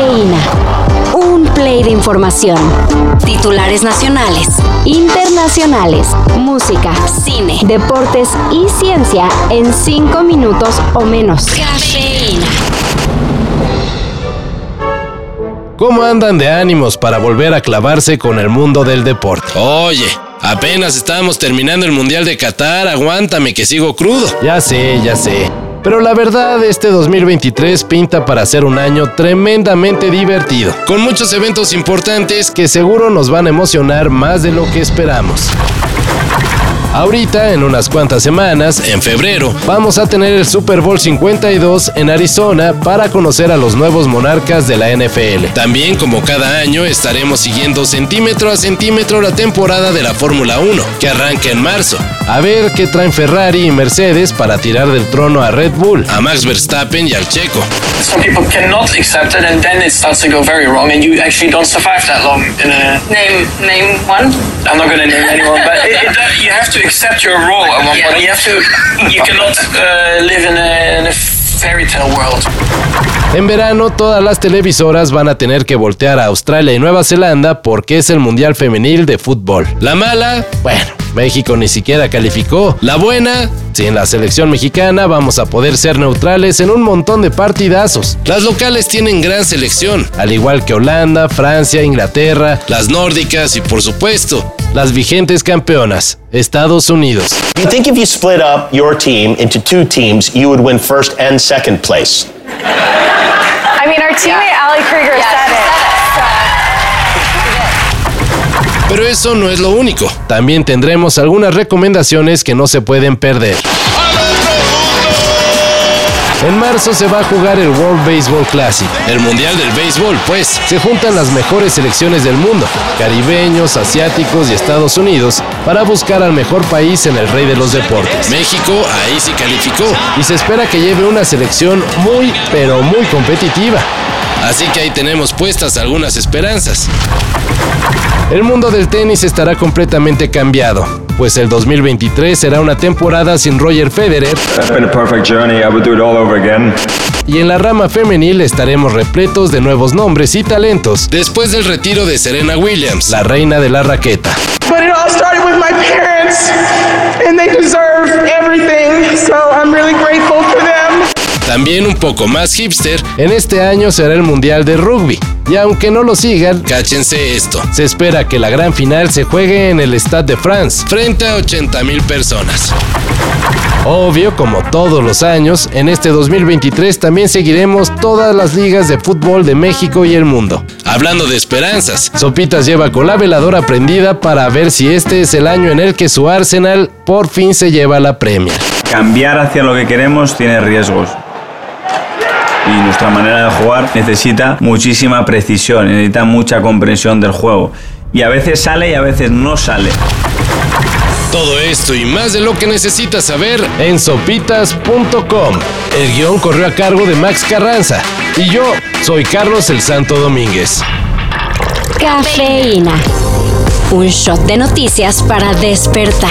Cafeína. Un play de información. Titulares nacionales, internacionales, música, cine, deportes y ciencia en cinco minutos o menos. Cafeína. ¿Cómo andan de ánimos para volver a clavarse con el mundo del deporte? Oye, apenas estábamos terminando el Mundial de Qatar, aguántame que sigo crudo. Ya sé, ya sé. Pero la verdad, este 2023 pinta para ser un año tremendamente divertido, con muchos eventos importantes que seguro nos van a emocionar más de lo que esperamos. Ahorita, en unas cuantas semanas, en febrero, vamos a tener el Super Bowl 52 en Arizona para conocer a los nuevos monarcas de la NFL. También, como cada año, estaremos siguiendo centímetro a centímetro la temporada de la Fórmula 1, que arranca en marzo. A ver qué traen Ferrari y Mercedes para tirar del trono a Red Bull, a Max Verstappen y al Checo. Some people cannot accept it and then it starts to go very wrong and you actually don't survive that long in a... Name, name one? I'm not going to name anyone, but it, it, you have to accept your role at one point. You have to. You cannot uh, live in a, in a fairy tale world. En verano, todas las televisoras van a tener que voltear a Australia y Nueva Zelanda porque es el Mundial Femenil de Fútbol. La mala, bueno, México ni siquiera calificó. La buena, sin la selección mexicana vamos a poder ser neutrales en un montón de partidazos. Las locales tienen gran selección, al igual que Holanda, Francia, Inglaterra, las nórdicas y por supuesto, las vigentes campeonas, Estados Unidos. You think if you split up your team into two teams, you would win first and second place? I mean, our teammate Ali Krieger said it. Pero eso no es lo único. También tendremos algunas recomendaciones que no se pueden perder. En marzo se va a jugar el World Baseball Classic. El Mundial del Béisbol, pues. Se juntan las mejores selecciones del mundo, caribeños, asiáticos y Estados Unidos, para buscar al mejor país en el rey de los deportes. México ahí sí calificó. Y se espera que lleve una selección muy, pero muy competitiva. Así que ahí tenemos puestas algunas esperanzas. El mundo del tenis estará completamente cambiado, pues el 2023 será una temporada sin Roger Federer. Y en la rama femenil estaremos repletos de nuevos nombres y talentos. Después del retiro de Serena Williams, la reina de la raqueta. También un poco más hipster, en este año será el Mundial de Rugby. Y aunque no lo sigan, cáchense esto. Se espera que la gran final se juegue en el Stade de France, frente a 80 mil personas. Obvio, como todos los años, en este 2023 también seguiremos todas las ligas de fútbol de México y el mundo. Hablando de esperanzas, Sopitas lleva con la veladora prendida para ver si este es el año en el que su Arsenal por fin se lleva la premia. Cambiar hacia lo que queremos tiene riesgos y nuestra manera de jugar necesita muchísima precisión, necesita mucha comprensión del juego. Y a veces sale y a veces no sale. Todo esto y más de lo que necesitas saber en sopitas.com. El guion corrió a cargo de Max Carranza y yo soy Carlos el Santo Domínguez. Cafeína. Un shot de noticias para despertar.